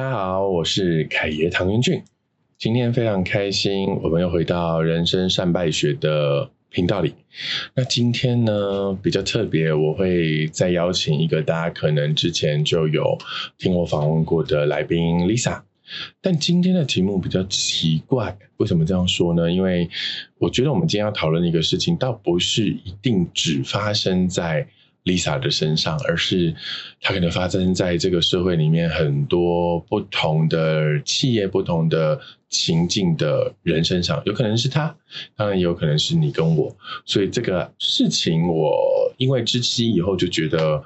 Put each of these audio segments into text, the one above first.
大家好，我是凯爷唐元俊。今天非常开心，我们又回到人生善败学的频道里。那今天呢比较特别，我会再邀请一个大家可能之前就有听我访问过的来宾 Lisa。但今天的题目比较奇怪，为什么这样说呢？因为我觉得我们今天要讨论的一个事情，倒不是一定只发生在。Lisa 的身上，而是它可能发生在这个社会里面很多不同的企业、不同的情境的人身上，有可能是他，当然也有可能是你跟我。所以这个事情，我因为知悉以后就觉得，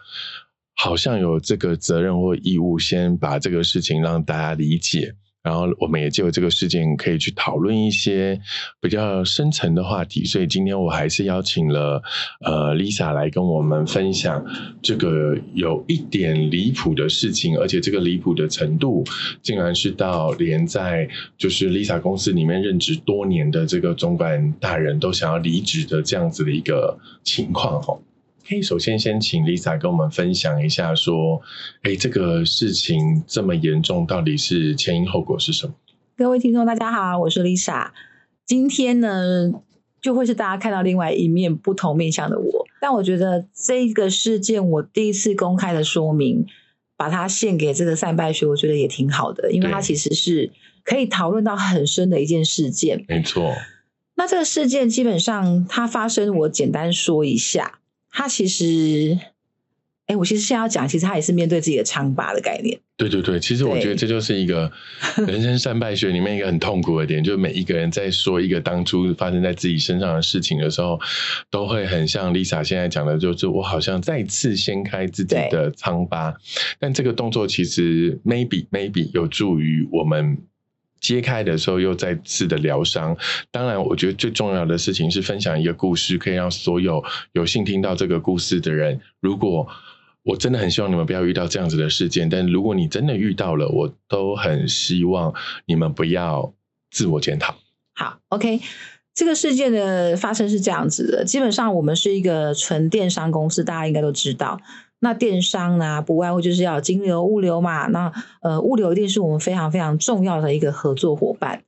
好像有这个责任或义务，先把这个事情让大家理解。然后我们也就这个事件可以去讨论一些比较深层的话题，所以今天我还是邀请了呃 Lisa 来跟我们分享这个有一点离谱的事情，而且这个离谱的程度竟然是到连在就是 Lisa 公司里面任职多年的这个总管大人都想要离职的这样子的一个情况哈。可以首先先请 Lisa 跟我们分享一下，说，哎，这个事情这么严重，到底是前因后果是什么？各位听众，大家好，我是 Lisa。今天呢，就会是大家看到另外一面不同面向的我。但我觉得这个事件，我第一次公开的说明，把它献给这个善败学，我觉得也挺好的，因为它其实是可以讨论到很深的一件事件。没错。那这个事件基本上它发生，我简单说一下。他其实，哎，我其实现在要讲，其实他也是面对自己的疮疤的概念。对对对，其实我觉得这就是一个 人生善败学里面一个很痛苦的点，就是每一个人在说一个当初发生在自己身上的事情的时候，都会很像 Lisa 现在讲的，就是我好像再次掀开自己的疮疤，但这个动作其实 maybe maybe 有助于我们。揭开的时候又再次的疗伤。当然，我觉得最重要的事情是分享一个故事，可以让所有有幸听到这个故事的人。如果我真的很希望你们不要遇到这样子的事件，但如果你真的遇到了，我都很希望你们不要自我检讨。好，OK，这个事件的发生是这样子的。基本上，我们是一个纯电商公司，大家应该都知道。那电商呢，不外乎就是要金流、物流嘛。那呃，物流一定是我们非常非常重要的一个合作伙伴。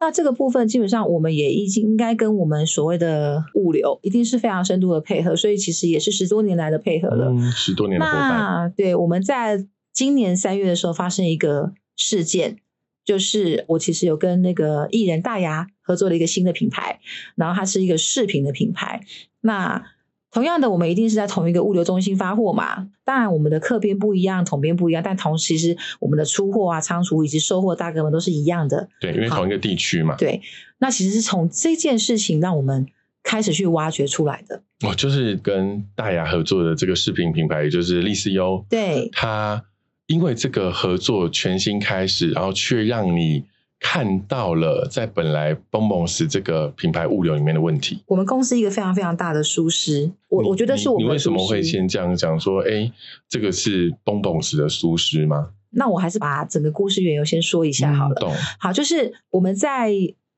那这个部分基本上我们也已经应该跟我们所谓的物流一定是非常深度的配合，所以其实也是十多年来的配合了。嗯十多年的伙伴。对，我们在今年三月的时候发生一个事件，就是我其实有跟那个艺人大牙合作了一个新的品牌，然后它是一个饰品的品牌。那同样的，我们一定是在同一个物流中心发货嘛。当然，我们的客编不一样，统编不一样，但同时，其实我们的出货啊、仓储以及收货大哥们都是一样的。对，因为同一个地区嘛。对，那其实是从这件事情让我们开始去挖掘出来的。哦，就是跟大雅合作的这个视频品牌，也就是丽思优。对，他因为这个合作全新开始，然后却让你。看到了在本来 Bonbons 这个品牌物流里面的问题。我们公司一个非常非常大的疏失，我我觉得是我们。你为什么会先这样讲说？哎，这个是 Bonbons 的疏失吗？那我还是把整个故事缘由先说一下好了。好，就是我们在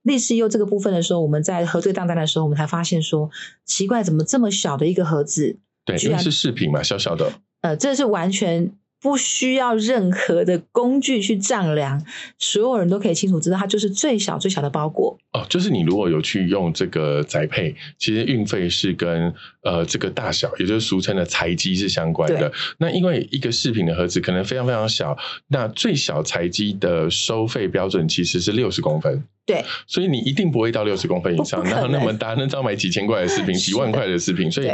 历史优这个部分的时候，我们在核对账单的时候，我们才发现说，奇怪，怎么这么小的一个盒子？对，因为是饰品嘛，小小的。呃，这是完全。不需要任何的工具去丈量，所有人都可以清楚知道，它就是最小最小的包裹。哦，就是你如果有去用这个宅配，其实运费是跟呃这个大小，也就是俗称的材积是相关的。那因为一个饰品的盒子可能非常非常小，那最小材积的收费标准其实是六十公分。对，所以你一定不会到六十公分以上，然后那么大，那只要买几千块的视频，几万块的视频，所以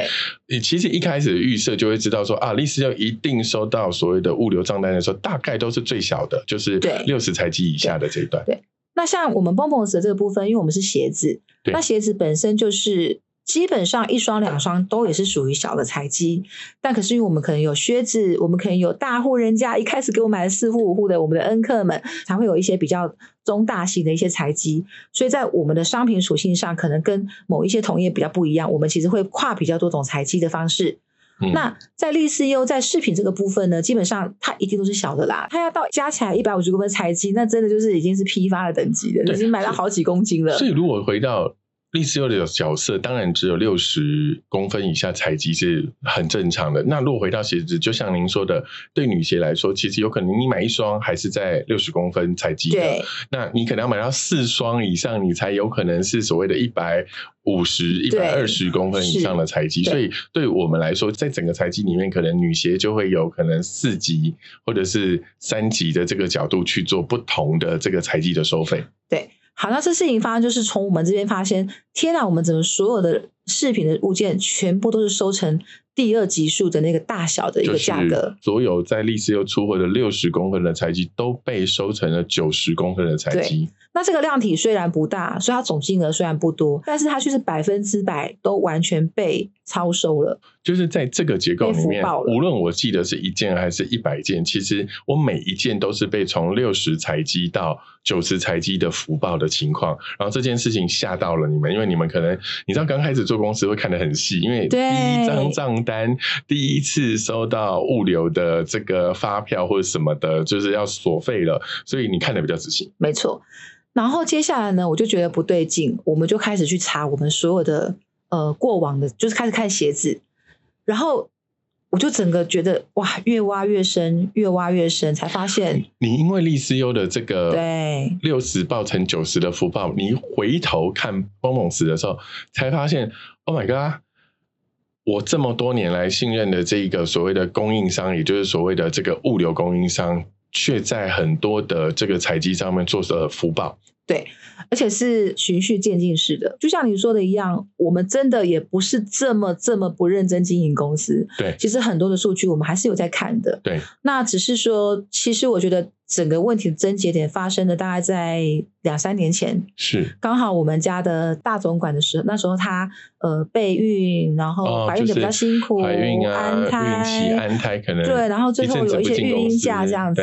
你其实一开始的预设就会知道说啊，丽思要一定收到所谓的物流账单的时候，大概都是最小的，就是六十台机以下的这一段。对，那像我们 Bonbons 的这个部分，因为我们是鞋子，那鞋子本身就是。基本上一双两双都也是属于小的财基，但可是因为我们可能有靴子，我们可能有大户人家一开始给我买了四户五户的我们的恩客们，才会有一些比较中大型的一些财基，所以在我们的商品属性上，可能跟某一些同业比较不一样，我们其实会跨比较多种财基的方式。那在利思优在饰品这个部分呢，基本上它一定都是小的啦，它要到加起来一百五十公分财基，那真的就是已经是批发的等级了，已经买了好几公斤了。所以如果回到历史优的角色当然只有六十公分以下采集是很正常的。那如果回到鞋子，就像您说的，对女鞋来说，其实有可能你买一双还是在六十公分采集的，那你可能要买到四双以上，你才有可能是所谓的一百五十、一百二十公分以上的采集。所以对我们来说，在整个采集里面，可能女鞋就会有可能四级或者是三级的这个角度去做不同的这个采集的收费。对。好，那这事情发生就是从我们这边发现，天哪！我们怎么所有的饰品的物件全部都是收成第二级数的那个大小的一个价格？所有在历史又出货的六十公分的材积都被收成了九十公分的材积。那这个量体虽然不大，所以它总金额虽然不多，但是它却是百分之百都完全被超收了。就是在这个结构里面，无论我记得是一件还是一百件，其实我每一件都是被从六十采积到九十采积的福报的情况。然后这件事情吓到了你们，因为你们可能你知道刚开始做公司会看得很细，因为第一张账单、第一次收到物流的这个发票或者什么的，就是要索费了，所以你看的比较仔细。没错。然后接下来呢，我就觉得不对劲，我们就开始去查我们所有的呃过往的，就是开始看鞋子。然后我就整个觉得哇，越挖越深，越挖越深，才发现你因为利思优的这个对六十报成九十的福报，你回头看蹦蹦石的时候，才发现 Oh my God！我这么多年来信任的这一个所谓的供应商，也就是所谓的这个物流供应商，却在很多的这个采集上面做了福报。对。而且是循序渐进式的，就像你说的一样，我们真的也不是这么这么不认真经营公司。对，其实很多的数据我们还是有在看的。对，那只是说，其实我觉得。整个问题的症结点发生的大概在两三年前，是刚好我们家的大总管的时候，那时候他呃备孕，然后怀孕的比较辛苦，怀孕啊，安胎，安胎可能对，然后最后有一些育婴假这样子。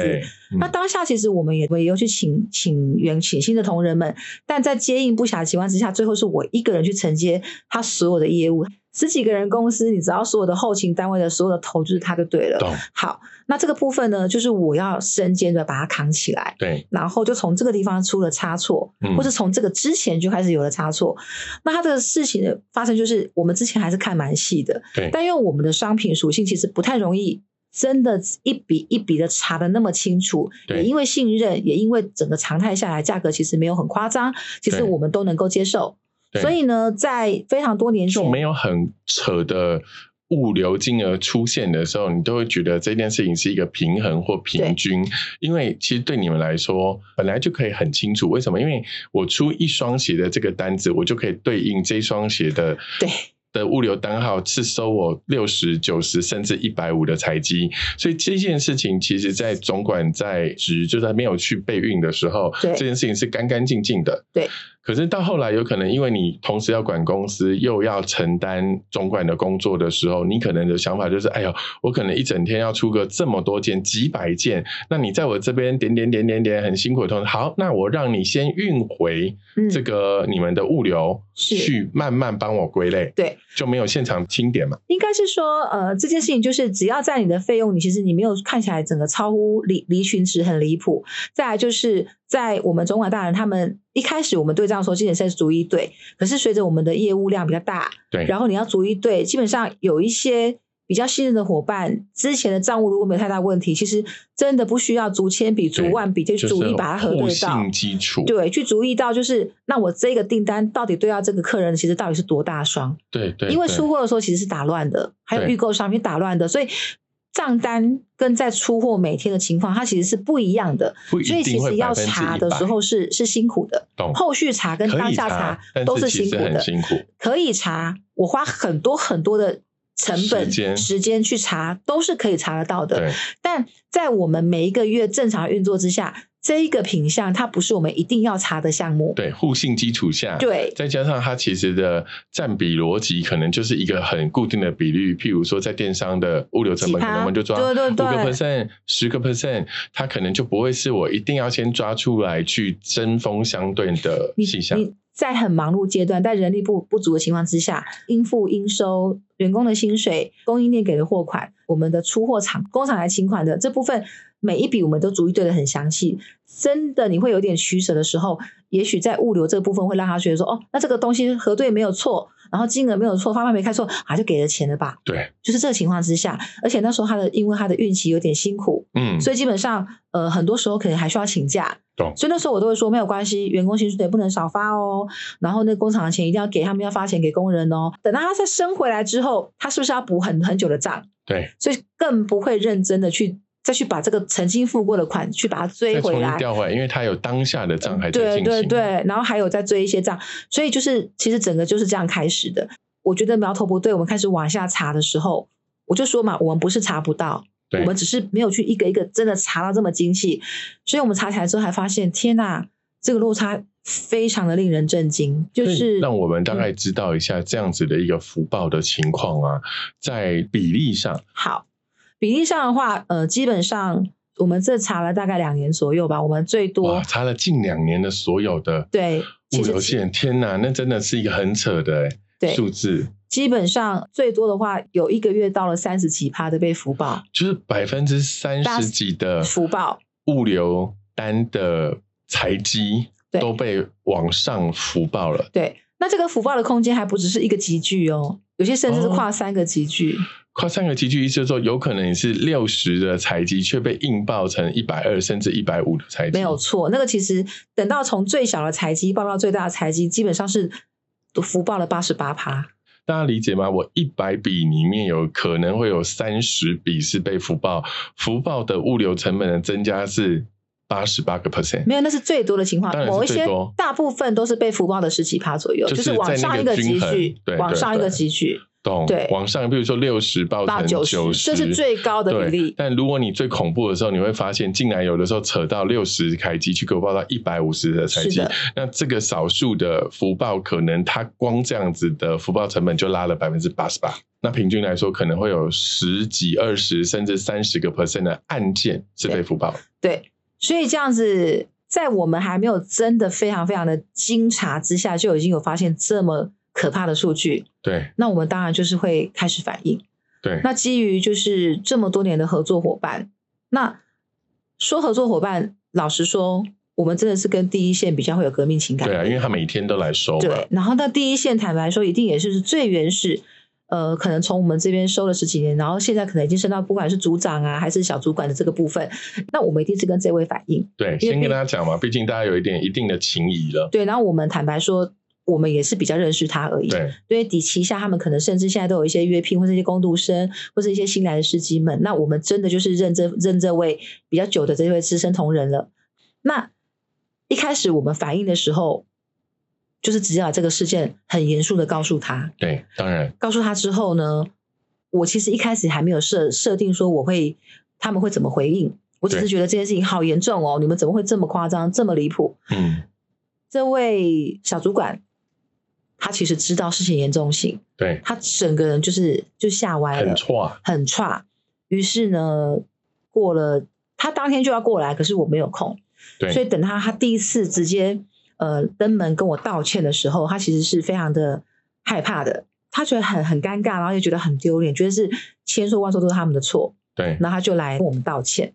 那当下其实我们也也有去请请员请新的同仁们，但在接应不暇的情况之下，最后是我一个人去承接他所有的业务。十几个人公司，你只要所有的后勤单位的所有的头就是他就对了。好，那这个部分呢，就是我要身兼的把它扛起来。对。然后就从这个地方出了差错，或是从这个之前就开始有了差错。那它的事情的发生，就是我们之前还是看蛮细的。对。但因为我们的商品属性其实不太容易，真的一笔一笔的查的那么清楚。也因为信任，也因为整个常态下来，价格其实没有很夸张，其实我们都能够接受。所以呢，在非常多年前就没有很扯的物流金额出现的时候，你都会觉得这件事情是一个平衡或平均。因为其实对你们来说，本来就可以很清楚为什么？因为我出一双鞋的这个单子，我就可以对应这双鞋的对的物流单号是收我六十九十甚至一百五的采积。所以这件事情其实，在总管在职就在没有去备运的时候，这件事情是干干净净的。对。可是到后来，有可能因为你同时要管公司，又要承担总管的工作的时候，你可能的想法就是：哎呦，我可能一整天要出个这么多件、几百件，那你在我这边点点点点点很辛苦的同时，好，那我让你先运回这个你们的物流，去慢慢帮我归类，对，就没有现场清点嘛？应该是说，呃，这件事情就是只要在你的费用，你其实你没有看起来整个超乎离离群值很离谱。再来就是在我们总管大人他们。一开始我们对账说，基本上是逐一对，可是随着我们的业务量比较大，对，然后你要逐一对，基本上有一些比较信任的伙伴，之前的账务如果没有太大问题，其实真的不需要逐千笔、逐万笔就逐一把它核对到。基础对，去逐一到就是那我这个订单到底对到这个客人，其实到底是多大双？对对，因为出货的时候其实是打乱的，还有预购商品打乱的，所以。账单跟在出货每天的情况，它其实是不一样的，所以其实要查的时候是是辛苦的。后续查跟当下查都是辛苦的，辛苦可以查，我花很多很多的成本时间去查，都是可以查得到的。但在我们每一个月正常运作之下。这一个品相，它不是我们一定要查的项目。对，互信基础下，对，再加上它其实的占比逻辑，可能就是一个很固定的比率。譬如说，在电商的物流成本，可能我们就抓五个 percent、十个 percent，它可能就不会是我一定要先抓出来去针锋相对的细项。在很忙碌阶段，在人力不不足的情况之下，应付应收员工的薪水、供应链给的货款、我们的出货厂工厂来请款的这部分，每一笔我们都逐一对的很详细。真的你会有点取舍的时候，也许在物流这个部分会让他觉得说，哦，那这个东西核对没有错，然后金额没有错，发票没开错，啊，就给了钱了吧？对，就是这个情况之下，而且那时候他的因为他的孕期有点辛苦，嗯，所以基本上呃很多时候可能还需要请假。懂。所以那时候我都会说没有关系，员工薪水也不能少发哦，然后那工厂的钱一定要给他们，要发钱给工人哦。等到他再升回来之后，他是不是要补很很久的账？对，所以更不会认真的去再去把这个曾经付过的款去把它追回来。调回来，因为它有当下的账还在对进行。对对，然后还有再追一些账，所以就是其实整个就是这样开始的。我觉得苗头不对，我们开始往下查的时候，我就说嘛，我们不是查不到，对我们只是没有去一个一个真的查到这么精细，所以我们查起来之后还发现，天呐，这个落差非常的令人震惊，就是让我们大概知道一下这样子的一个福报的情况啊，在比例上，好比例上的话，呃，基本上我们这查了大概两年左右吧，我们最多，查了近两年的所有的对，物流线，天哪，那真的是一个很扯的数字，基本上最多的话，有一个月到了三十几趴的被福报就是百分之三十几的福报。物流单的财机都被往上福报了。对，那这个福报的空间还不只是一个集聚哦，有些甚至是跨三个集聚。跨三个集聚，意思就是说，有可能你是六十的财机，却被硬报成一百二甚至一百五的财机。没有错，那个其实等到从最小的财机报到最大的财机，基本上是都福报了八十八趴。大家理解吗？我一百笔里面有可能会有三十笔是被福报，福报的物流成本的增加是八十八个 percent。没有，那是最多的情况某一些大部分都是被福报的十几趴左右，就是是往上一个集聚往上一个对集聚懂？对往上，比如说六十报成九十，这是最高的比例。但如果你最恐怖的时候，你会发现，竟然有的时候扯到六十开机，去给我报到一百五十的开机，那这个少数的福报，可能它光这样子的福报成本就拉了百分之八十八。那平均来说，可能会有十几、二十甚至三十个 percent 的案件是被福报。对，所以这样子，在我们还没有真的非常非常的精查之下，就已经有发现这么可怕的数据。对那我们当然就是会开始反应。对，那基于就是这么多年的合作伙伴，那说合作伙伴，老实说，我们真的是跟第一线比较会有革命情感。对啊，因为他每天都来收。对，然后那第一线坦白说，一定也是最原始。呃，可能从我们这边收了十几年，然后现在可能已经升到不管是组长啊，还是小主管的这个部分，那我们一定是跟这位反映。对，先跟毕大家讲嘛，毕竟大家有一点一定的情谊了。对，然后我们坦白说，我们也是比较认识他而已。对，因为底旗下他们可能甚至现在都有一些约聘，或者一些工读生，或者一些新来的司机们。那我们真的就是认这认这位比较久的这位资深同仁了。那一开始我们反映的时候，就是直接把这个事件很严肃的告诉他。对，当然，告诉他之后呢，我其实一开始还没有设设定说我会他们会怎么回应，我只是觉得这件事情好严重哦，你们怎么会这么夸张，这么离谱？嗯，这位小主管，他其实知道事情严重性，对，他整个人就是就吓歪了，很差。于是呢，过了他当天就要过来，可是我没有空，对，所以等他他第一次直接呃登门跟我道歉的时候，他其实是非常的害怕的，他觉得很很尴尬，然后又觉得很丢脸，觉得是千错万错都是他们的错，对，然后他就来跟我们道歉。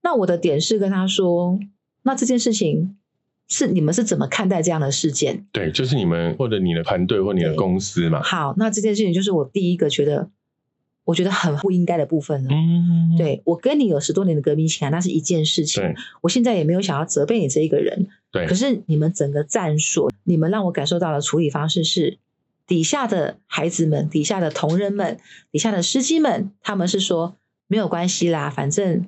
那我的点是跟他说，那这件事情是你们是怎么看待这样的事件？对，就是你们或者你的团队或你的公司嘛。好，那这件事情就是我第一个觉得，我觉得很不应该的部分了。嗯，对我跟你有十多年的革命情感，那是一件事情对。我现在也没有想要责备你这一个人，对可是你们整个战术，你们让我感受到的处理方式是，底下的孩子们、底下的同仁们、底下的司机们，他们是说没有关系啦，反正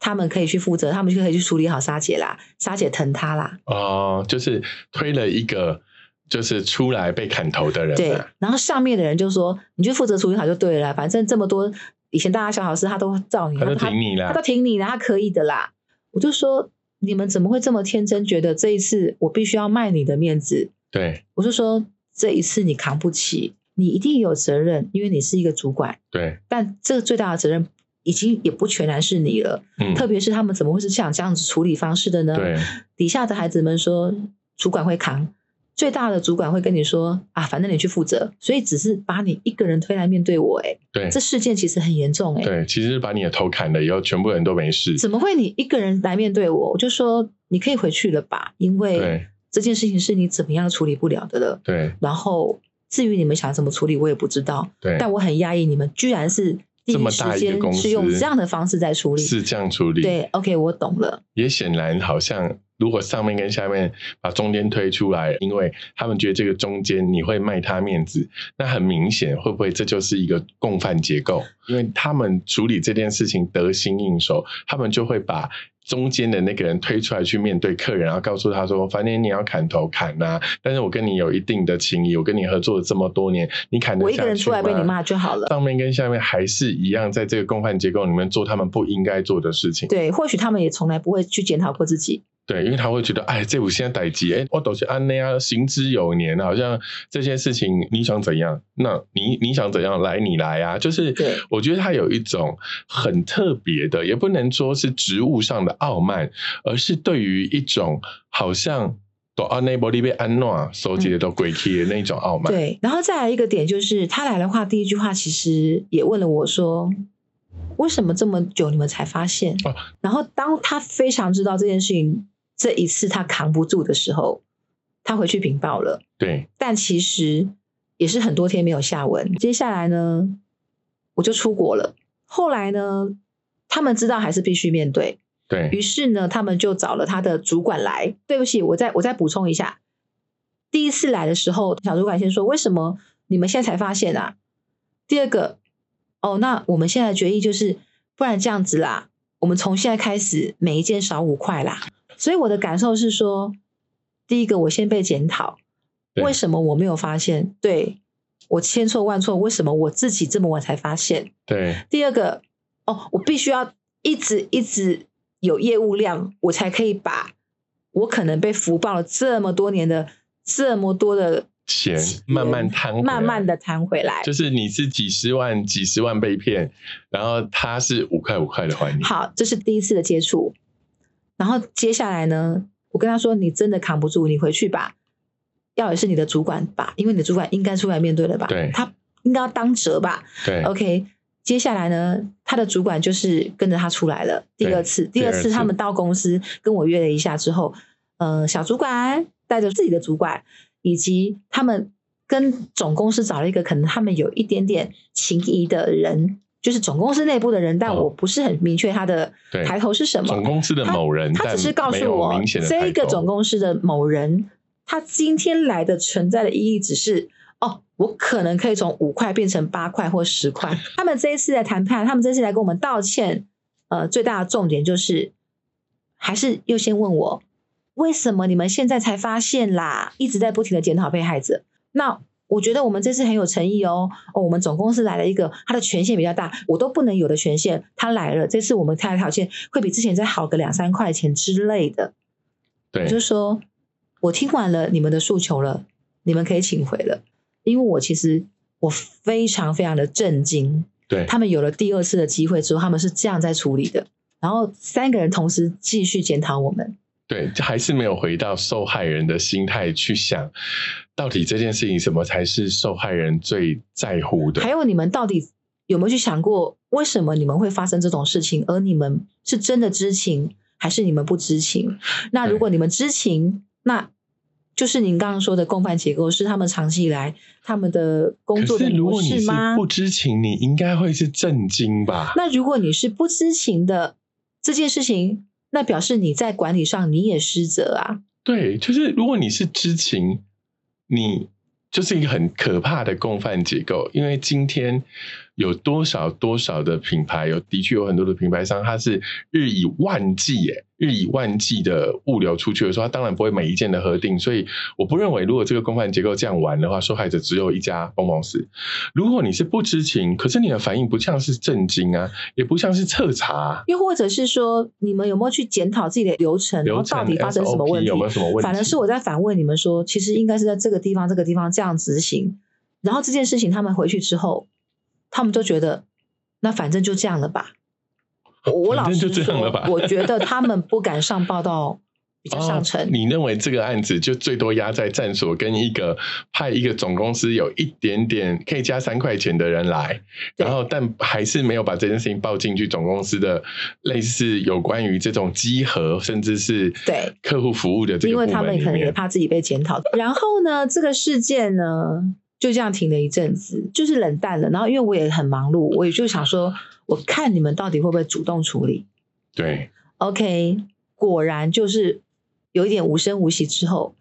他们可以去负责，他们就可以去处理好沙姐啦，沙姐疼他啦。哦，就是推了一个就是出来被砍头的人啊，对，然后上面的人就说，你就负责处理好就对了，反正这么多以前大家小老师他都照你，他就他挺你啦他都挺你了，他可以的啦。我就说你们怎么会这么天真，觉得这一次我必须要卖你的面子？对我就说这一次你扛不起，你一定有责任，因为你是一个主管，对，但这个最大的责任已经也不全然是你了。嗯，特别是他们怎么会是像这样子处理方式的呢？对，底下的孩子们说主管会扛，最大的主管会跟你说啊，反正你去负责，所以只是把你一个人推来面对我，哎，对，这事件其实很严重，哎，对，其实是把你的头砍了以后，全部人都没事。怎么会你一个人来面对我？我就说你可以回去了吧，因为这件事情是你怎么样处理不了的了。对，然后至于你们想怎么处理，我也不知道。对，但我很压抑，你们居然是第一个公司是用这样的方式在处理，是这样处理。对，OK，我懂了。也显然好像。如果上面跟下面把中间推出来，因为他们觉得这个中间你会卖他面子，那很明显会不会这就是一个共犯结构？因为他们处理这件事情得心应手，他们就会把中间的那个人推出来去面对客人，然后告诉他说：“反正你要砍头砍呐，但是我跟你有一定的情谊，我跟你合作了这么多年，你砍我一个人出来被你骂就好了。”上面跟下面还是一样，在这个共犯结构里面做他们不应该做的事情。对，或许他们也从来不会去检讨过自己。对，因为他会觉得，哎，这我现在逮鸡，哎，我都是安内啊行之有年，好像这些事情你想怎样，那你你想怎样来，你来啊，就是，我觉得他有一种很特别的，也不能说是职务上的傲慢，而是对于一种好像都安内伯利被安诺收集的都鬼气的那种傲慢。对，然后再来一个点就是，他来的话，第一句话其实也问了我说。为什么这么久你们才发现？然后当他非常知道这件事情，这一次他扛不住的时候，他回去禀报了。对，但其实也是很多天没有下文。接下来呢，我就出国了。后来呢，他们知道还是必须面对。对于是呢，他们就找了他的主管来。对不起，我再我再补充一下，第一次来的时候，小主管先说：“为什么你们现在才发现啊？”第二个。哦，那我们现在决议就是，不然这样子啦，我们从现在开始每一件少五块啦。所以我的感受是说，第一个我先被检讨，为什么我没有发现？对我千错万错，为什么我自己这么晚才发现？对。第二个，哦，我必须要一直一直有业务量，我才可以把我可能被福报了这么多年的这么多的。钱慢慢摊，慢慢的摊回来，就是你是几十万、几十万被骗，然后他是五块五块的还你。好，这是第一次的接触，然后接下来呢，我跟他说：“你真的扛不住，你回去吧。要也是你的主管吧，因为你的主管应该出来面对了吧？对，他应该要当责吧？对，OK。接下来呢，他的主管就是跟着他出来了。第二次，第二次他们到公司跟我约了一下之后，呃，小主管带着自己的主管。以及他们跟总公司找了一个可能他们有一点点情谊的人，就是总公司内部的人，但我不是很明确他的抬头是什么。总公司的某人，他只是告诉我这个总公司的某人，他今天来的存在的意义只是哦，我可能可以从五块变成八块或十块。他们这一次的谈判，他们这次来跟我们道歉，呃，最大的重点就是还是又先问我。为什么你们现在才发现啦？一直在不停的检讨被害者。那我觉得我们这次很有诚意哦。哦，我们总公司来了一个，他的权限比较大，我都不能有的权限，他来了。这次我们开的条件会比之前再好个两三块钱之类的。对，就是说我听完了你们的诉求了，你们可以请回了。因为我其实我非常非常的震惊。对，他们有了第二次的机会之后，他们是这样在处理的。然后三个人同时继续检讨我们。对，就还是没有回到受害人的心态去想，到底这件事情什么才是受害人最在乎的？还有你们到底有没有去想过，为什么你们会发生这种事情？而你们是真的知情，还是你们不知情？那如果你们知情，那就是您刚刚说的共犯结构是他们长期以来他们的工作的模式吗？不知情，你应该会是震惊吧？那如果你是不知情的这件事情？那表示你在管理上你也失责啊？对，就是如果你是知情，你就是一个很可怕的共犯结构，因为今天。有多少多少的品牌？有的确有很多的品牌商，它是日以万计，哎，日以万计的物流出去的时候，它当然不会每一件的核定。所以，我不认为如果这个公犯结构这样玩的话，受害者只有一家公公司。如果你是不知情，可是你的反应不像是震惊啊，也不像是彻查，又或者是说，你们有没有去检讨自己的流程，然后到底发生什么问题？有没有什么问题？反而是我在反问你们说，其实应该是在这个地方、这个地方这样执行。然后这件事情他们回去之后。他们就觉得，那反正就这样了吧。我老实说，我觉得他们不敢上报到比较上乘。你认为这个案子就最多压在站所跟一个派一个总公司有一点点可以加三块钱的人来，然后但还是没有把这件事情报进去总公司的类似有关于这种集合甚至是对客户服务的这个，因为他们可能也怕自己被检讨。然后呢，这个事件呢就这样停了一阵子，就是冷淡了。然后因为我也很忙碌，我也就想说，我看你们到底会不会主动处理。对，OK，果然就是有一点无声无息之后，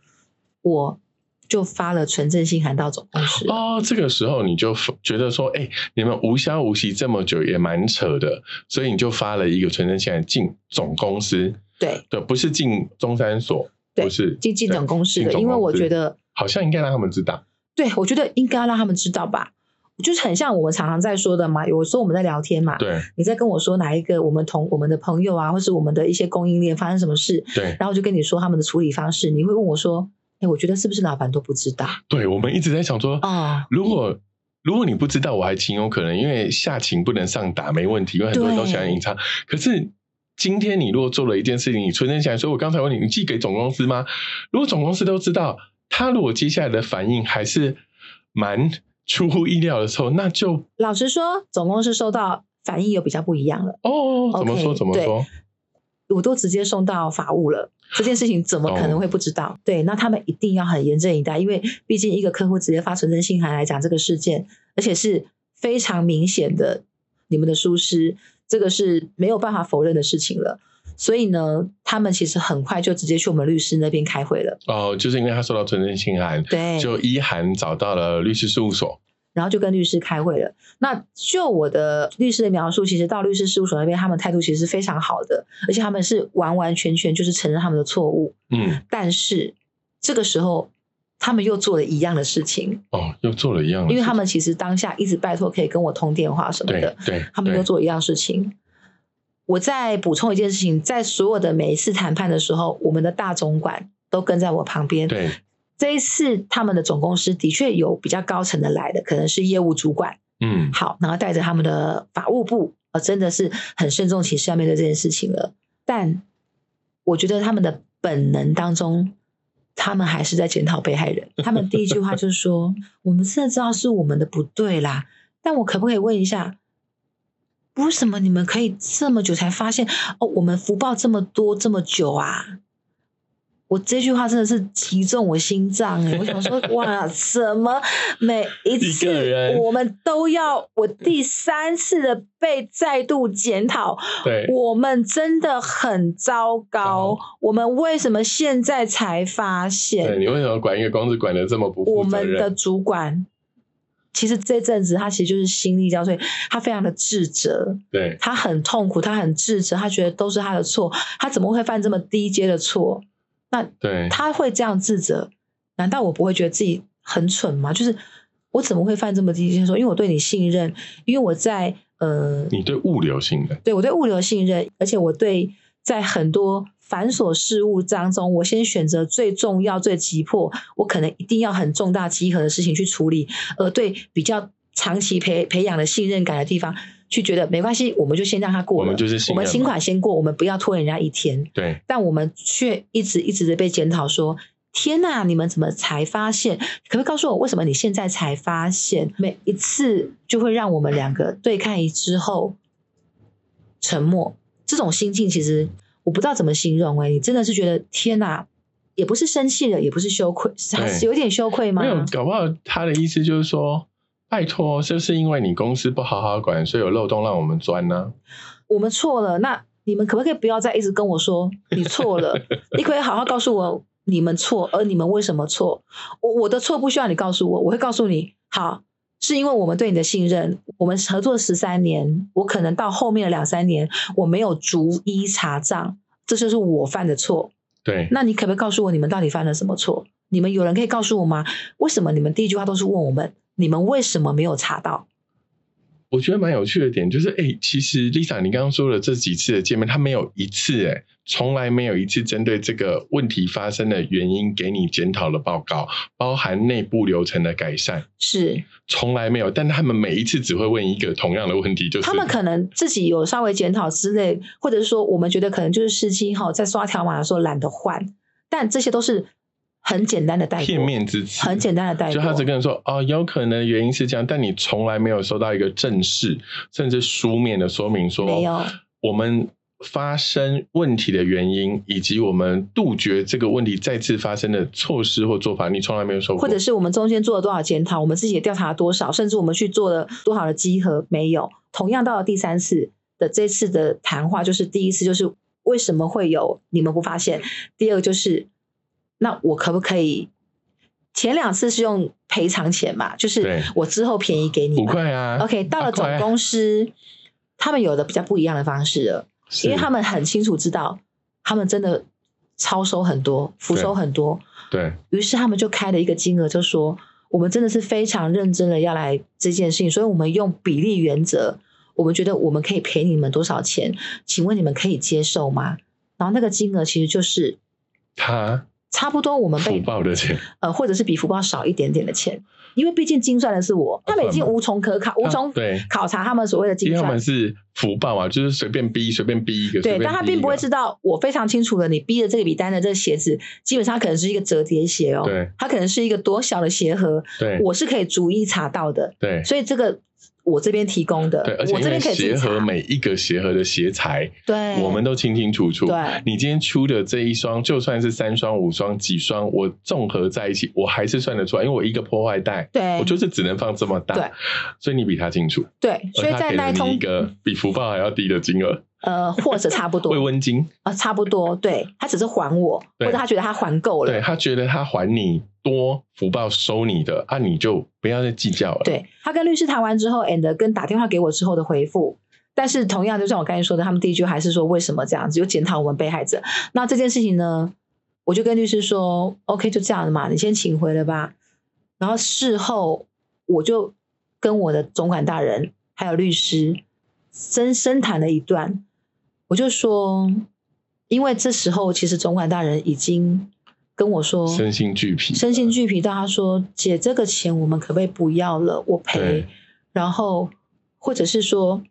我就发了纯正信函到总公司。哦，这个时候你就觉得说，哎，你们无消无息这么久也蛮扯的，所以你就发了一个纯正信函进总公司。对，对，不是进中山所，不是进进总公司的，因为我觉得好像应该让他们知道。对，我觉得应该让他们知道吧。就是很像我们常常在说的嘛，有时候我们在聊天嘛，对，你在跟我说哪一个我们同我们的朋友啊，或是我们的一些供应链发生什么事，对，然后就跟你说他们的处理方式，你会问我说，哎，我觉得是不是老板都不知道？对，我们一直在想说，哦，如果如果你不知道，我还情有可能，因为下情不能上达，没问题，因为很多人都喜欢隐藏。可是今天你如果做了一件事情，你存真起来说，我刚才问你，你寄给总公司吗？如果总公司都知道，他如果接下来的反应还是蛮。出乎意料的时候，那就老实说，总公司收到反应又比较不一样了。哦，怎么说？怎么说？我都直接送到法务了，这件事情怎么可能会不知道？对，那他们一定要很严阵以待，因为毕竟一个客户直接发传真信函来讲这个事件，而且是非常明显的，你们的疏失，这个是没有办法否认的事情了。所以呢，他们其实很快就直接去我们律师那边开会了。哦，就是因为他收到存真信函，对，就一函找到了律师事务所，然后就跟律师开会了。那就我的律师的描述，其实到律师事务所那边，他们态度其实是非常好的，而且他们是完完全全就是承认他们的错误。嗯，但是这个时候，他们又做了一样的事情。哦，又做了一样，的因为他们其实当下一直拜托可以跟我通电话什么的，对，他们又做一样事情。我再补充一件事情，在所有的每一次谈判的时候，我们的大总管都跟在我旁边。对，这一次他们的总公司的确有比较高层的来的，可能是业务主管。嗯，好，然后带着他们的法务部，呃，真的是很慎重其事要面对这件事情了。但我觉得他们的本能当中，他们还是在检讨被害人。他们第一句话就是说：“ 我们现在知道是我们的不对啦，但我可不可以问一下？”为什么你们可以这么久才发现？哦，我们福报这么多这么久啊！我这句话真的是击中我心脏哎！我想说，哇，怎么每一次我们都要我第三次的被再度检讨？对，我们真的很糟糕。我们为什么现在才发现？对你为什么管一个公司管的这么不负责任？我们的主管。其实这阵子他其实就是心力交瘁，他非常的自责，对他很痛苦，他很自责，他觉得都是他的错，他怎么会犯这么低阶的错？那对他会这样自责，难道我不会觉得自己很蠢吗？就是我怎么会犯这么低阶的错？因为我对你信任，因为我在呃，你对物流信任，对我对物流信任，而且我对在很多。繁琐事物当中，我先选择最重要、最急迫，我可能一定要很重大集合的事情去处理，而对比较长期培培养的信任感的地方，去觉得没关系，我们就先让他过了。我们就是我们新款先过，我们不要拖人家一天。对，但我们却一直一直的被检讨说：天哪，你们怎么才发现？可不可以告诉我，为什么你现在才发现？每一次就会让我们两个对看一之后沉默，这种心境其实。我不知道怎么形容哎，你真的是觉得天哪，也不是生气了，也不是羞愧，是有点羞愧吗？没有，搞不好他的意思就是说，拜托，就是因为你公司不好好管，所以有漏洞让我们钻呢。我们错了，那你们可不可以不要再一直跟我说你错了？你可以好好告诉我你们错，而你们为什么错？我我的错不需要你告诉我，我会告诉你。好。是因为我们对你的信任，我们合作十三年，我可能到后面的两三年我没有逐一查账，这就是我犯的错。对，那你可不可以告诉我你们到底犯了什么错？你们有人可以告诉我吗？为什么你们第一句话都是问我们，你们为什么没有查到？我觉得蛮有趣的点就是，哎，其实 Lisa，你刚刚说的这几次的见面，他没有一次，哎，从来没有一次针对这个问题发生的原因给你检讨的报告，包含内部流程的改善，是从来没有。但他们每一次只会问一个同样的问题，就是他们可能自己有稍微检讨之类，或者是说，我们觉得可能就是司机哈在刷条码的时候懒得换，但这些都是。很简单的代片面之词，很简单的代就他只跟人说哦，有可能原因是这样，但你从来没有收到一个正式甚至书面的说明，说没有我们发生问题的原因，以及我们杜绝这个问题再次发生的措施或做法，你从来没有说过，或者是我们中间做了多少检讨，我们自己也调查了多少，甚至我们去做了多少的集合，没有。同样到了第三次的这次的谈话，就是第一次就是为什么会有你们不发现，第二个就是。那我可不可以？前两次是用赔偿钱嘛，就是我之后便宜给你五块啊。OK，到了总公司，他们有的比较不一样的方式了，因为他们很清楚知道，他们真的超收很多，浮收很多。对于是，他们就开了一个金额，就说我们真的是非常认真的要来这件事情，所以我们用比例原则，我们觉得我们可以赔你们多少钱？请问你们可以接受吗？然后那个金额其实就是他。差不多，我们被福报的钱，呃，或者是比福报少一点点的钱，因为毕竟精算的是我，他们已经无从可考，无从对考察他们所谓的精算。他们是福报啊，就是随便逼，随便逼一个。对，但他并不会知道，我非常清楚的，你逼的这个笔单的这个鞋子，基本上可能是一个折叠鞋哦，对，它可能是一个多小的鞋盒，对，我是可以逐一查到的，对，所以这个。我这边提供的，对，而且鞋盒每一个鞋盒的鞋材，对，我们都清清楚楚。对，你今天出的这一双，就算是三双、五双、几双，我综合在一起，我还是算得出来，因为我一个破坏袋，对，我就是只能放这么大，对，所以你比他清楚，对，所以在那通一个比福报还要低的金额。呃，或者差不多慰问金啊，差不多，对他只是还我，或者他觉得他还够了，对他觉得他还你多福报收你的，啊，你就不要再计较了。对他跟律师谈完之后，and 跟打电话给我之后的回复，但是同样就像我刚才说的，他们第一句还是说为什么这样子，就检讨我们被害者。那这件事情呢，我就跟律师说，OK，就这样的嘛，你先请回了吧。然后事后我就跟我的总管大人还有律师深深谈了一段。我就说，因为这时候其实总管大人已经跟我说身心俱疲，身心俱疲。到他说：“姐，这个钱我们可不可以不要了？我赔。然后或者是说，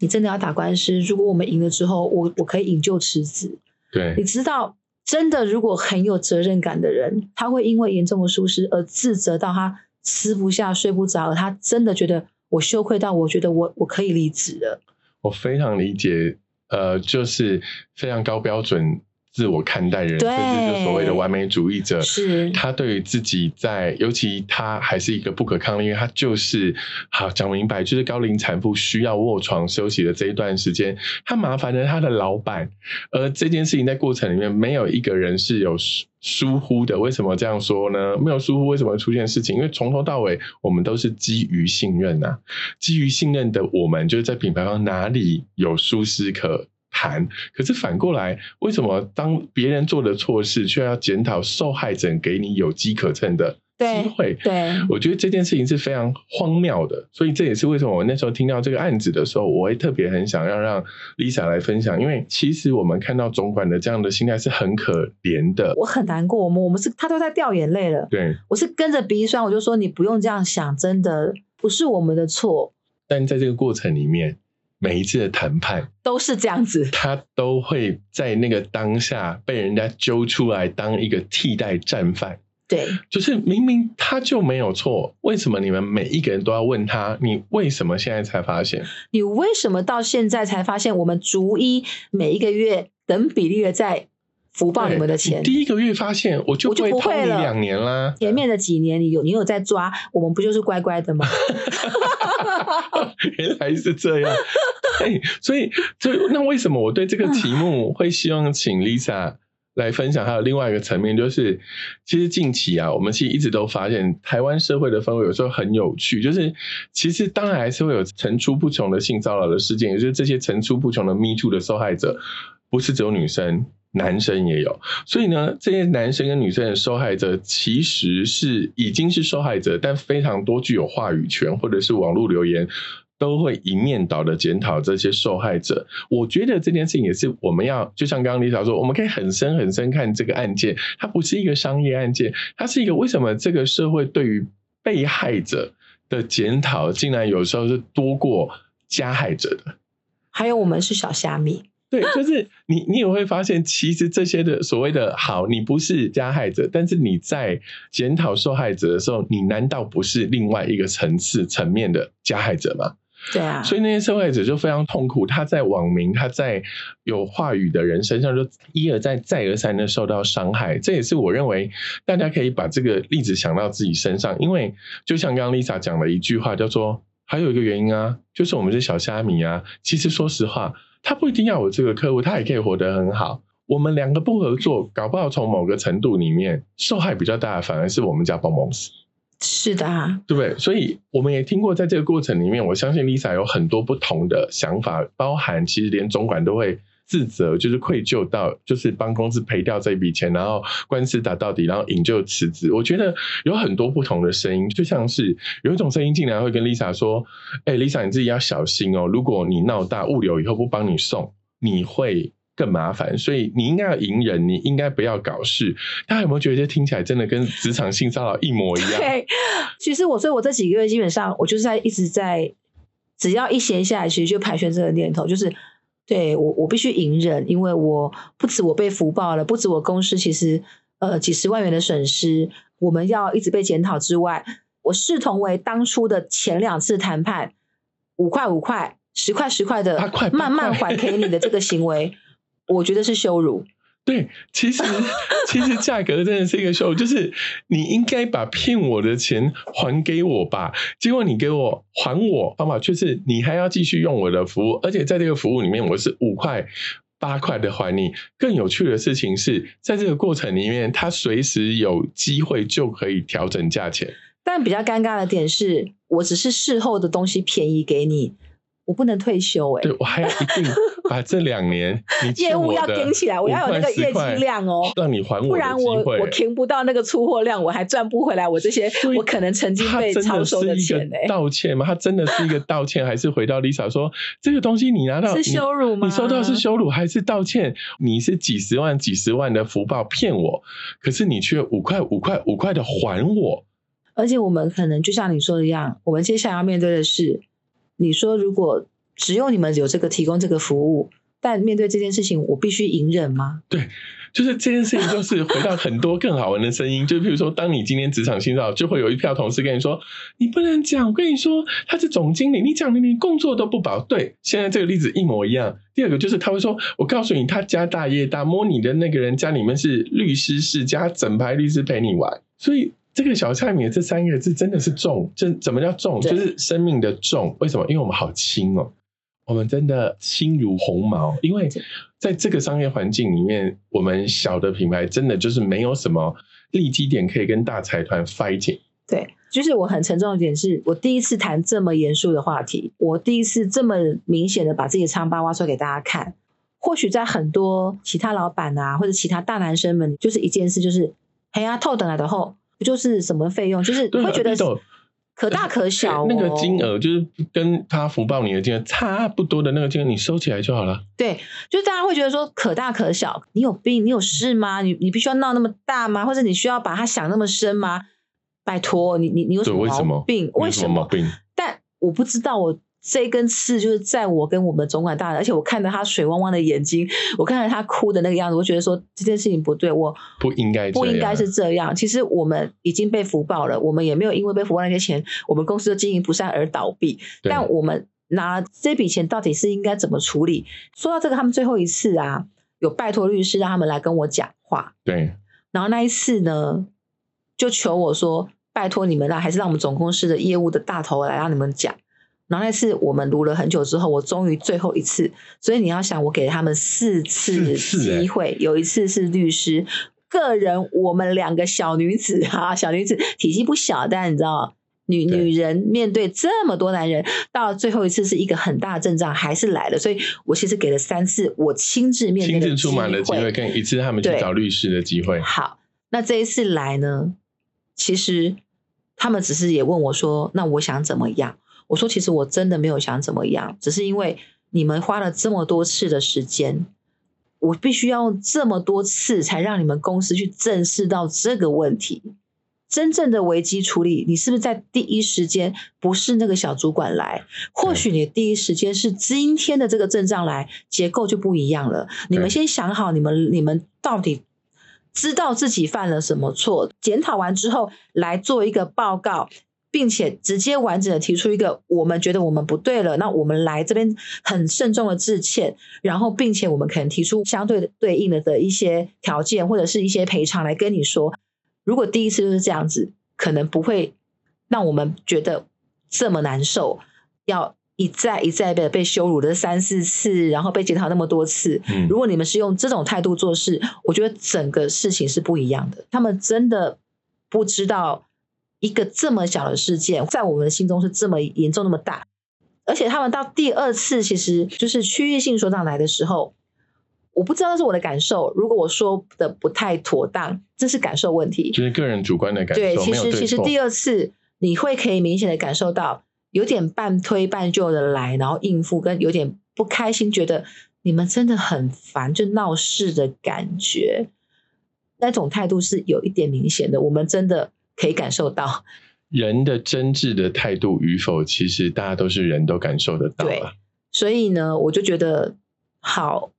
你真的要打官司，如果我们赢了之后，我我可以引咎辞职。对，你知道，真的如果很有责任感的人，他会因为严重的疏失而自责到他吃不下、睡不着，他真的觉得我羞愧到我觉得我我可以离职了。我非常理解。呃，就是非常高标准。自我看待人，甚至就所谓的完美主义者，是他对于自己在，尤其他还是一个不可抗力，因为他就是好讲明白，就是高龄产妇需要卧床休息的这一段时间，他麻烦了他的老板，而这件事情在过程里面没有一个人是有疏忽的。为什么这样说呢？没有疏忽，为什么会出现事情？因为从头到尾我们都是基于信任呐，基于信任的我们就是在品牌方哪里有疏失可。谈，可是反过来，为什么当别人做的错事，却要检讨受害者给你有机可乘的机会？对，我觉得这件事情是非常荒谬的。所以这也是为什么我那时候听到这个案子的时候，我会特别很想要让 Lisa 来分享，因为其实我们看到总管的这样的心态是很可怜的。我很难过，我们我们是他都在掉眼泪了。对，我是跟着鼻酸，我就说你不用这样想，真的不是我们的错。但在这个过程里面。每一次的谈判都是这样子，他都会在那个当下被人家揪出来当一个替代战犯。对，就是明明他就没有错，为什么你们每一个人都要问他？你为什么现在才发现？你为什么到现在才发现？我们逐一每一个月等比例的在。福报你们的钱，第一个月发现我就我就不会了。两年啦，前面的几年你有你有在抓，我们不就是乖乖的吗？原来是这样，哎，所以就那为什么我对这个题目会希望请 Lisa 来分享？还有另外一个层面，就是其实近期啊，我们其实一直都发现台湾社会的氛围有时候很有趣，就是其实当然还是会有层出不穷的性骚扰的事件，也就是这些层出不穷的 Me Too 的受害者，不是只有女生。男生也有，所以呢，这些男生跟女生的受害者其实是已经是受害者，但非常多具有话语权或者是网络留言都会一面倒的检讨这些受害者。我觉得这件事情也是我们要，就像刚刚李嫂说，我们可以很深很深看这个案件，它不是一个商业案件，它是一个为什么这个社会对于被害者的检讨，竟然有时候是多过加害者的。还有，我们是小虾米。对，就是你，你也会发现，其实这些的所谓的好，你不是加害者，但是你在检讨受害者的时候，你难道不是另外一个层次层面的加害者吗？对啊，所以那些受害者就非常痛苦，他在网民，他在有话语的人身上，就一而再、再而三的受到伤害。这也是我认为大家可以把这个例子想到自己身上，因为就像刚刚 Lisa 讲的一句话，叫做还有一个原因啊，就是我们是小虾米啊。其实说实话。他不一定要我这个客户，他也可以活得很好。我们两个不合作，搞不好从某个程度里面受害比较大的，反而是我们家帮公司。是的，对不对？所以我们也听过，在这个过程里面，我相信 Lisa 有很多不同的想法，包含其实连总管都会。自责就是愧疚到，就是帮公司赔掉这笔钱，然后官司打到底，然后引咎辞职。我觉得有很多不同的声音，就像是有一种声音竟然会跟 Lisa 说：“哎，Lisa 你自己要小心哦，如果你闹大，物流以后不帮你送，你会更麻烦。所以你应该要隐忍，你应该不要搞事。”大家有没有觉得听起来真的跟职场性骚扰一模一样？其实我所以我这几个月基本上我就是在一直在，只要一闲下来，其实就盘旋这个念头，就是。对我，我必须隐忍，因为我不止我被福报了，不止我公司其实呃几十万元的损失，我们要一直被检讨之外，我视同为当初的前两次谈判五块五块、十块十块的慢慢还给你的这个行为，我觉得是羞辱。对，其实其实价格真的是一个秀，就是你应该把骗我的钱还给我吧。结果你给我还我方法却是你还要继续用我的服务，而且在这个服务里面我是五块八块的还你。更有趣的事情是在这个过程里面，他随时有机会就可以调整价钱。但比较尴尬的点是我只是事后的东西便宜给你。我不能退休哎，对我还要一定 把这两年业务要盯起来，我要有那个业绩量哦，让你还我不然我我停不到那个出货量，我还赚不回来我这些我可能曾经被超收的钱哎。道歉吗？他真的是一个道歉，还是回到 Lisa 说这个东西你拿到是羞辱吗？你收到是羞辱还是道歉？你是几十万几十万的福报骗我，可是你却五块五块五块的还我，而且我们可能就像你说的一样，我们接下来要面对的是。你说，如果只有你们有这个提供这个服务，但面对这件事情，我必须隐忍吗？对，就是这件事情，就是回到很多更好玩的声音。就比如说，当你今天职场新造，就会有一票同事跟你说：“你不能讲。”我跟你说，他是总经理，你讲的你工作都不保。对，现在这个例子一模一样。第二个就是他会说：“我告诉你，他家大业大，摸你的那个人家里面是律师世家，整排律师陪你玩。”所以。这个小菜米这三个字真的是重，这怎么叫重？就是生命的重。为什么？因为我们好轻哦，我们真的轻如鸿毛。因为在这个商业环境里面，我们小的品牌真的就是没有什么立基点可以跟大财团 fighting。对，就是我很沉重的点是，我第一次谈这么严肃的话题，我第一次这么明显的把自己的疮疤挖出来给大家看。或许在很多其他老板啊，或者其他大男生们，就是一件事，就是哎呀，透等来的后。不就是什么费用？就是会觉得可大可小，那个金额就是跟他福报你的金额差不多的那个金额，你收起来就好了。对，就是大家会觉得说可大可小，你有病？你有事吗？你你必须要闹那么大吗？或者你需要把它想那么深吗？拜托，你你你有什么毛病？为什么病？但我不知道我。这根刺就是在我跟我们总管大人，而且我看到他水汪汪的眼睛，我看到他哭的那个样子，我觉得说这件事情不对，我不应该不应该是这样。其实我们已经被福报了，我们也没有因为被福报那些钱，我们公司的经营不善而倒闭。但我们拿这笔钱到底是应该怎么处理？说到这个，他们最后一次啊，有拜托律师让他们来跟我讲话。对，然后那一次呢，就求我说，拜托你们啦，还是让我们总公司的业务的大头来让你们讲。然后那次我们录了很久之后，我终于最后一次，所以你要想，我给他们四次机会，有一次是律师个人，我们两个小女子啊，小女子体积不小，但你知道，女女人面对这么多男人，到最后一次是一个很大的阵仗，还是来了，所以我其实给了三次我亲自面对亲自出马的机会，跟一次他们去找律师的机会。好，那这一次来呢，其实他们只是也问我说，那我想怎么样？我说其实我真的没有想怎么样，只是因为你们花了这么多次的时间，我必须要用这么多次才让你们公司去正视到这个问题。真正的危机处理，你是不是在第一时间不是那个小主管来？或许你第一时间是今天的这个阵仗来，结构就不一样了。你们先想好，你们你们到底知道自己犯了什么错？检讨完之后来做一个报告，并且直接完整的提出一个我们觉得我们不对了，那我们来这边很慎重的致歉，然后并且我们可能提出相对对应的的一些条件或者是一些赔偿来跟你说。如果第一次就是这样子，可能不会让我们觉得这么难受，要一再一再的被羞辱了三四次，然后被检讨那么多次。如果你们是用这种态度做事，我觉得整个事情是不一样的。他们真的不知道一个这么小的事件，在我们的心中是这么严重、那么大。而且他们到第二次，其实就是区域性所长来的时候。我不知道那是我的感受。如果我说的不太妥当，这是感受问题，就是个人主观的感受。对，其实其实第二次你会可以明显的感受到有点半推半就的来，然后应付跟有点不开心，觉得你们真的很烦，就闹事的感觉。那种态度是有一点明显的，我们真的可以感受到人的真挚的态度与否，其实大家都是人都感受得到。对，所以呢，我就觉得好。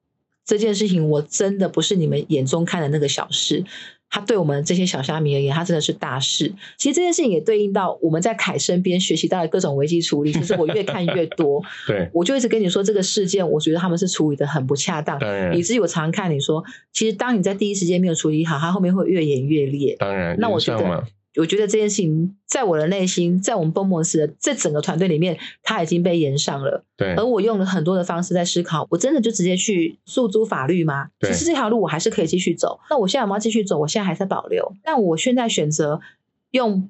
这件事情我真的不是你们眼中看的那个小事，它对我们这些小虾米而言，它真的是大事。其实这件事情也对应到我们在凯身边学习到的各种危机处理。其 实我越看越多，对我就一直跟你说这个事件，我觉得他们是处理的很不恰当，以至于我常常看你说，其实当你在第一时间没有处理好，它后面会越演越烈。当然，那我觉得。我觉得这件事情在我的内心，在我们蹦蹦斯的这整个团队里面，它已经被延上了。对，而我用了很多的方式在思考，我真的就直接去诉诸法律吗？其实这条路我还是可以继续走。那我现在有没有继续走？我现在还在保留。但我现在选择用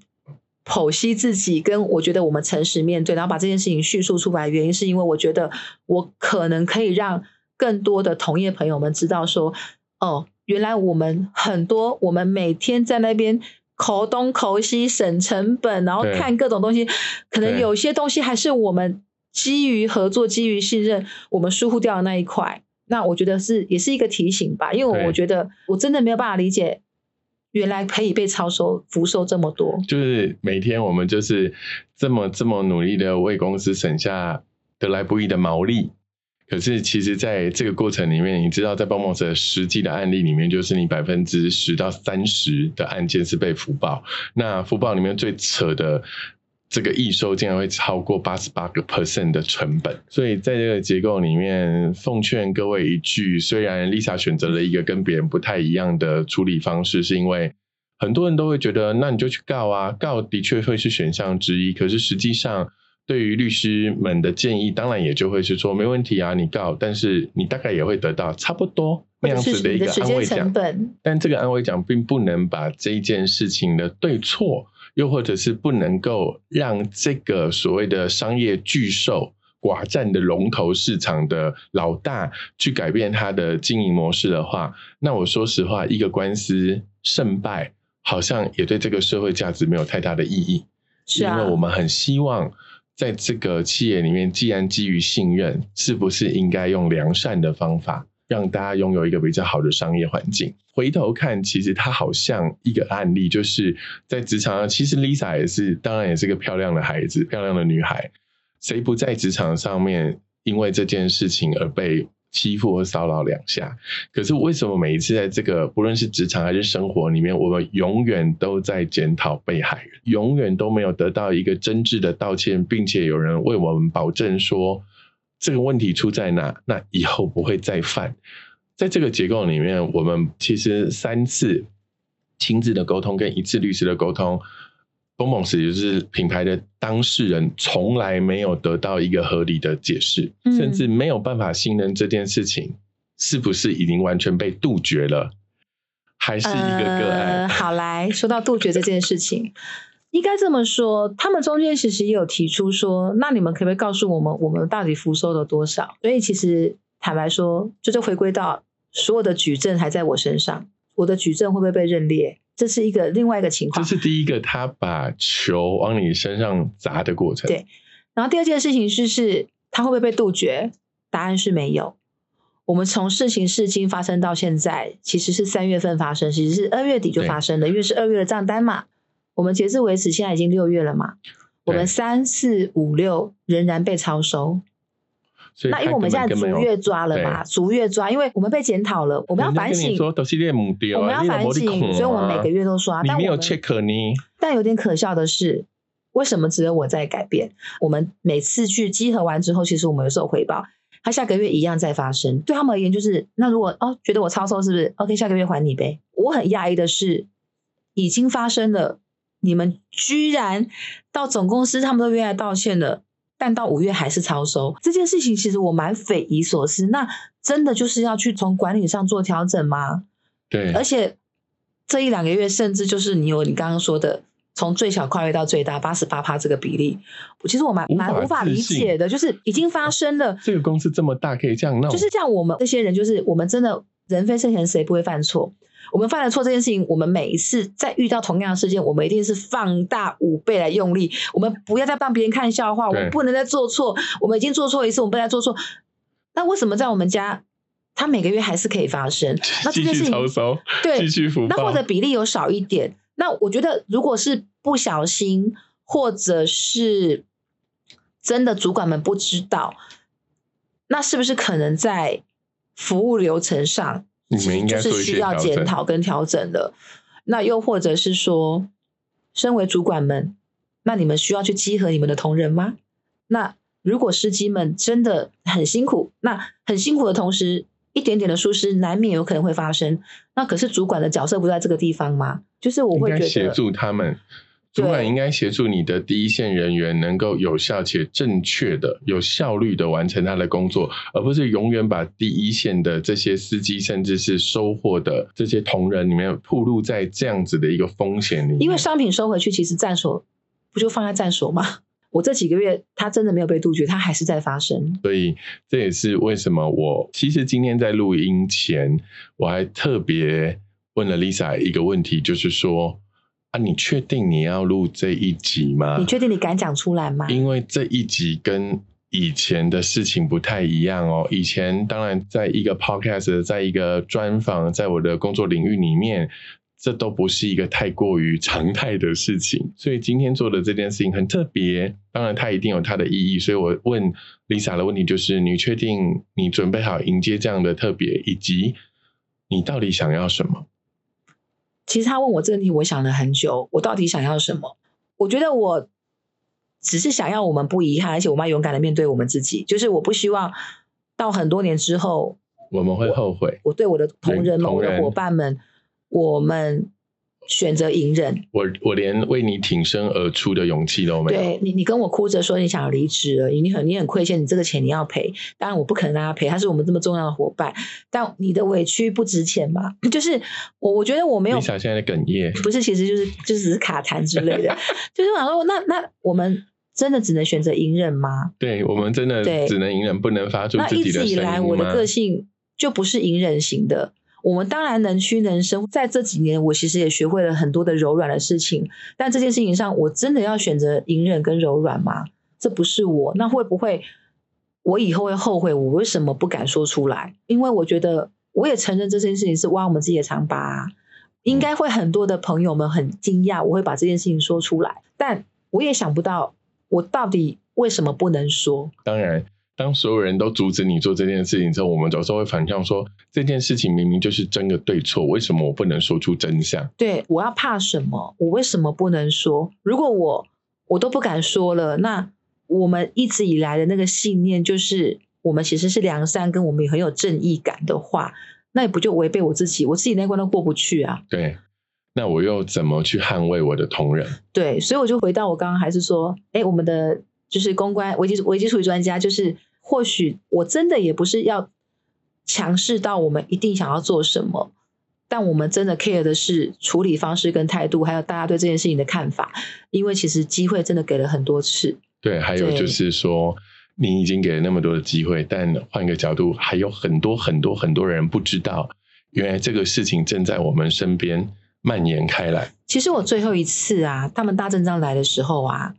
剖析自己，跟我觉得我们诚实面对，然后把这件事情叙述出来。原因是因为我觉得我可能可以让更多的同业朋友们知道，说哦，原来我们很多，我们每天在那边。口东抠西省成本，然后看各种东西，可能有些东西还是我们基于合作、基于信任，我们疏忽掉的那一块。那我觉得是也是一个提醒吧，因为我觉得我真的没有办法理解，原来可以被超收、福收这么多。就是每天我们就是这么这么努力的为公司省下得来不易的毛利。可是，其实，在这个过程里面，你知道，在包梦的实际的案例里面，就是你百分之十到三十的案件是被福报。那福报里面最扯的这个易收，竟然会超过八十八个 percent 的成本。所以，在这个结构里面，奉劝各位一句：虽然 Lisa 选择了一个跟别人不太一样的处理方式，是因为很多人都会觉得，那你就去告啊，告的确会是选项之一。可是实际上，对于律师们的建议，当然也就会是说没问题啊，你告，但是你大概也会得到差不多那样子的一个安慰奖。但这个安慰奖并不能把这一件事情的对错，又或者是不能够让这个所谓的商业巨兽寡占的龙头市场的老大去改变他的经营模式的话，那我说实话，一个官司胜败好像也对这个社会价值没有太大的意义。是啊，因为我们很希望。在这个企业里面，既然基于信任，是不是应该用良善的方法，让大家拥有一个比较好的商业环境？回头看，其实它好像一个案例，就是在职场上，其实 Lisa 也是，当然也是个漂亮的孩子，漂亮的女孩，谁不在职场上面因为这件事情而被？欺负或骚扰两下，可是为什么每一次在这个不论是职场还是生活里面，我们永远都在检讨被害人，永远都没有得到一个真挚的道歉，并且有人为我们保证说这个问题出在哪，那以后不会再犯。在这个结构里面，我们其实三次亲自的沟通跟一次律师的沟通。B o 也就是品牌的当事人，从来没有得到一个合理的解释，甚至没有办法信任这件事情是不是已经完全被杜绝了，还是一个个案？好，来说到杜绝这件事情，应该这么说，他们中间其实也有提出说，那你们可不可以告诉我们，我们到底复收了多少？所以其实坦白说，就是回归到所有的举证还在我身上，我的举证会不会被认列？这是一个另外一个情况，这是第一个他把球往你身上砸的过程。对，然后第二件事情是是他会不会被杜绝？答案是没有。我们从事情事经发生到现在，其实是三月份发生，其实是二月底就发生的，因为是二月的账单嘛。我们截至为止，现在已经六月了嘛。我们三四五六仍然被超收。那因为我们现在逐月抓了嘛，逐月抓，因为我们被检讨了，我们要反省。说都是目标，我们要反省，所以我们每个月都刷。但没有 check 呢？但有点可笑的是，为什么只有我在改变？我们每次去集合完之后，其实我们有时候回报，他下个月一样在发生。对他们而言，就是那如果哦觉得我超收是不是？OK，下个月还你呗。我很讶异的是，已经发生了，你们居然到总公司他们都愿意道歉了。但到五月还是超收这件事情，其实我蛮匪夷所思。那真的就是要去从管理上做调整吗？对。而且这一两个月，甚至就是你有你刚刚说的，从最小跨越到最大八十八趴这个比例，其实我蛮蛮无法理解的。就是已经发生了，这个公司这么大，可以这样闹，就是像我们这些人，就是我们真的人非圣贤，谁不会犯错？我们犯了错这件事情，我们每一次在遇到同样的事件，我们一定是放大五倍来用力。我们不要再帮别人看笑话，我们不能再做错。我们已经做错一次，我们不能再做错。那为什么在我们家，他每个月还是可以发生？那这件事情对，继续那或者比例有少一点？那我觉得，如果是不小心，或者是真的主管们不知道，那是不是可能在服务流程上？你们应该是需要检讨跟调整的。那又或者是说，身为主管们，那你们需要去集合你们的同仁吗？那如果司机们真的很辛苦，那很辛苦的同时，一点点的疏失难免有可能会发生。那可是主管的角色不在这个地方吗？就是我会觉得协助他们。主管应该协助你的第一线人员能够有效且正确的、有效率的完成他的工作，而不是永远把第一线的这些司机，甚至是收货的这些同仁里面暴露在这样子的一个风险里。因为商品收回去，其实站所不就放在站所吗？我这几个月，它真的没有被杜绝，它还是在发生。所以这也是为什么我其实今天在录音前，我还特别问了 Lisa 一个问题，就是说。啊，你确定你要录这一集吗？你确定你敢讲出来吗？因为这一集跟以前的事情不太一样哦。以前当然在一个 podcast，在一个专访，在我的工作领域里面，这都不是一个太过于常态的事情。所以今天做的这件事情很特别，当然它一定有它的意义。所以我问 Lisa 的问题就是：你确定你准备好迎接这样的特别，以及你到底想要什么？其实他问我这个问题，我想了很久，我到底想要什么？我觉得我只是想要我们不遗憾，而且我们要勇敢的面对我们自己。就是我不希望到很多年之后，我们会后悔。我对我的同仁们、我的伙伴们，我们。选择隐忍，我我连为你挺身而出的勇气都没有。对你，你跟我哭着说你想要离职了，你很你很亏欠，你这个钱你要赔。当然我不可能让他赔，他是我们这么重要的伙伴。但你的委屈不值钱吧？就是我我觉得我没有。你想现在的哽咽？不是，其实就是就只是卡痰之类的。就是我想说，那那我们真的只能选择隐忍吗？对我们真的只能隐忍，不能发出自己的声音那一直以来，我的个性就不是隐忍型的。我们当然能屈能伸，在这几年，我其实也学会了很多的柔软的事情。但这件事情上，我真的要选择隐忍跟柔软吗？这不是我，那会不会我以后会后悔？我为什么不敢说出来？因为我觉得，我也承认这件事情是挖我们自己的疮疤。应该会很多的朋友们很惊讶，我会把这件事情说出来，但我也想不到，我到底为什么不能说？当然。当所有人都阻止你做这件事情之后，我们有时候会反向说：这件事情明明就是真的对错，为什么我不能说出真相？对，我要怕什么？我为什么不能说？如果我我都不敢说了，那我们一直以来的那个信念就是，我们其实是良善，跟我们也很有正义感的话，那也不就违背我自己？我自己那关都过不去啊！对，那我又怎么去捍卫我的同仁？对，所以我就回到我刚刚还是说，哎，我们的。就是公关危机危机处理专家，就是或许我真的也不是要强势到我们一定想要做什么，但我们真的 care 的是处理方式跟态度，还有大家对这件事情的看法。因为其实机会真的给了很多次，对，还有就是说你已经给了那么多的机会，但换个角度，还有很多很多很多人不知道，原来这个事情正在我们身边蔓延开来。其实我最后一次啊，他们大阵仗来的时候啊。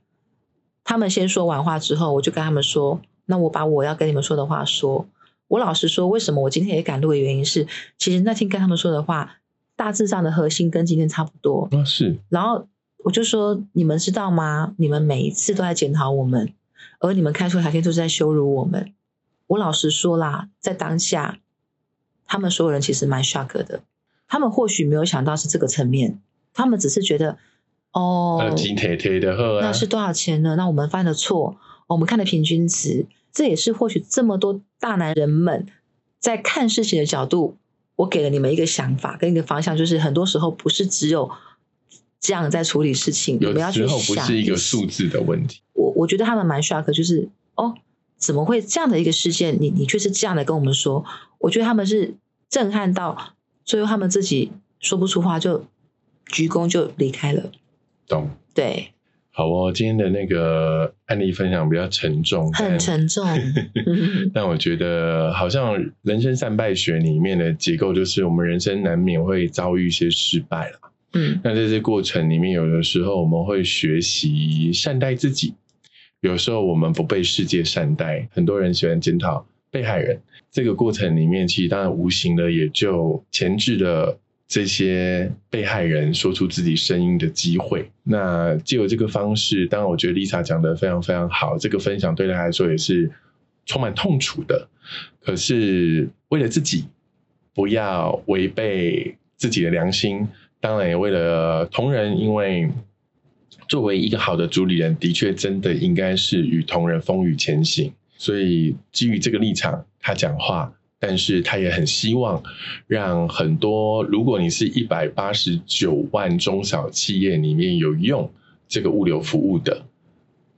他们先说完话之后，我就跟他们说：“那我把我要跟你们说的话说。我老实说，为什么我今天也赶路的原因是，其实那天跟他们说的话，大致上的核心跟今天差不多。啊，是。然后我就说：你们知道吗？你们每一次都在检讨我们，而你们开出条件都是在羞辱我们。我老实说啦，在当下，他们所有人其实蛮 shock 的。他们或许没有想到是这个层面，他们只是觉得。”哦，金贴贴的喝，那是多少钱呢？那我们犯的错，我们看的平均值，这也是或许这么多大男人们在看事情的角度，我给了你们一个想法跟一个方向，就是很多时候不是只有这样在处理事情，你们要去想，不是一个数字的问题。我我觉得他们蛮 shock，就是哦，怎么会这样的一个事件，你你却是这样的跟我们说？我觉得他们是震撼到最后，他们自己说不出话，就鞠躬就离开了。懂对，好哦。今天的那个案例分享比较沉重，很沉重。但我觉得，好像人生善败学里面的结构，就是我们人生难免会遭遇一些失败了。嗯，那在这过程里面，有的时候我们会学习善待自己，有时候我们不被世界善待。很多人喜欢检讨被害人，这个过程里面，其实当然无形的也就前置了。这些被害人说出自己声音的机会，那借由这个方式，当然我觉得 Lisa 讲的非常非常好，这个分享对他来说也是充满痛楚的。可是为了自己不要违背自己的良心，当然也为了同仁，因为作为一个好的主理人，的确真的应该是与同仁风雨前行。所以基于这个立场，他讲话。但是他也很希望让很多，如果你是一百八十九万中小企业里面有用这个物流服务的，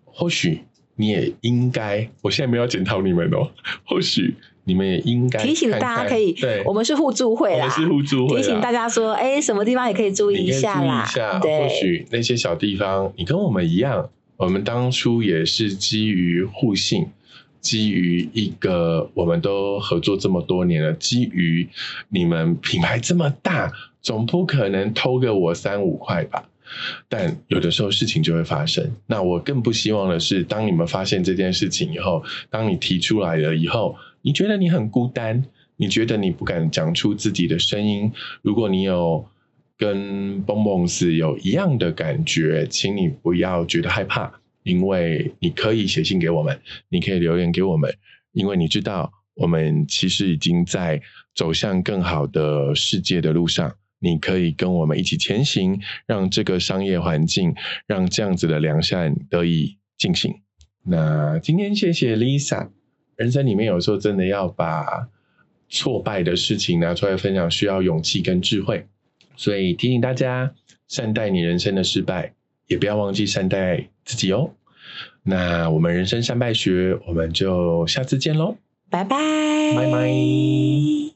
或许你也应该，我现在没有检讨你们哦，或许你们也应该提醒大家可以，对，我们是互助会啦，是互助会，提醒大家说，哎，什么地方也可以注意一下啦，对，或许那些小地方，你跟我们一样，我们当初也是基于互信。基于一个，我们都合作这么多年了，基于你们品牌这么大，总不可能偷个我三五块吧？但有的时候事情就会发生。那我更不希望的是，当你们发现这件事情以后，当你提出来了以后，你觉得你很孤单，你觉得你不敢讲出自己的声音。如果你有跟蹦蹦是有一样的感觉，请你不要觉得害怕。因为你可以写信给我们，你可以留言给我们，因为你知道我们其实已经在走向更好的世界的路上。你可以跟我们一起前行，让这个商业环境，让这样子的良善得以进行。那今天谢谢 Lisa，人生里面有时候真的要把挫败的事情拿出来分享，需要勇气跟智慧。所以提醒大家，善待你人生的失败，也不要忘记善待自己哦。那我们人生三败学，我们就下次见喽，拜拜，拜拜。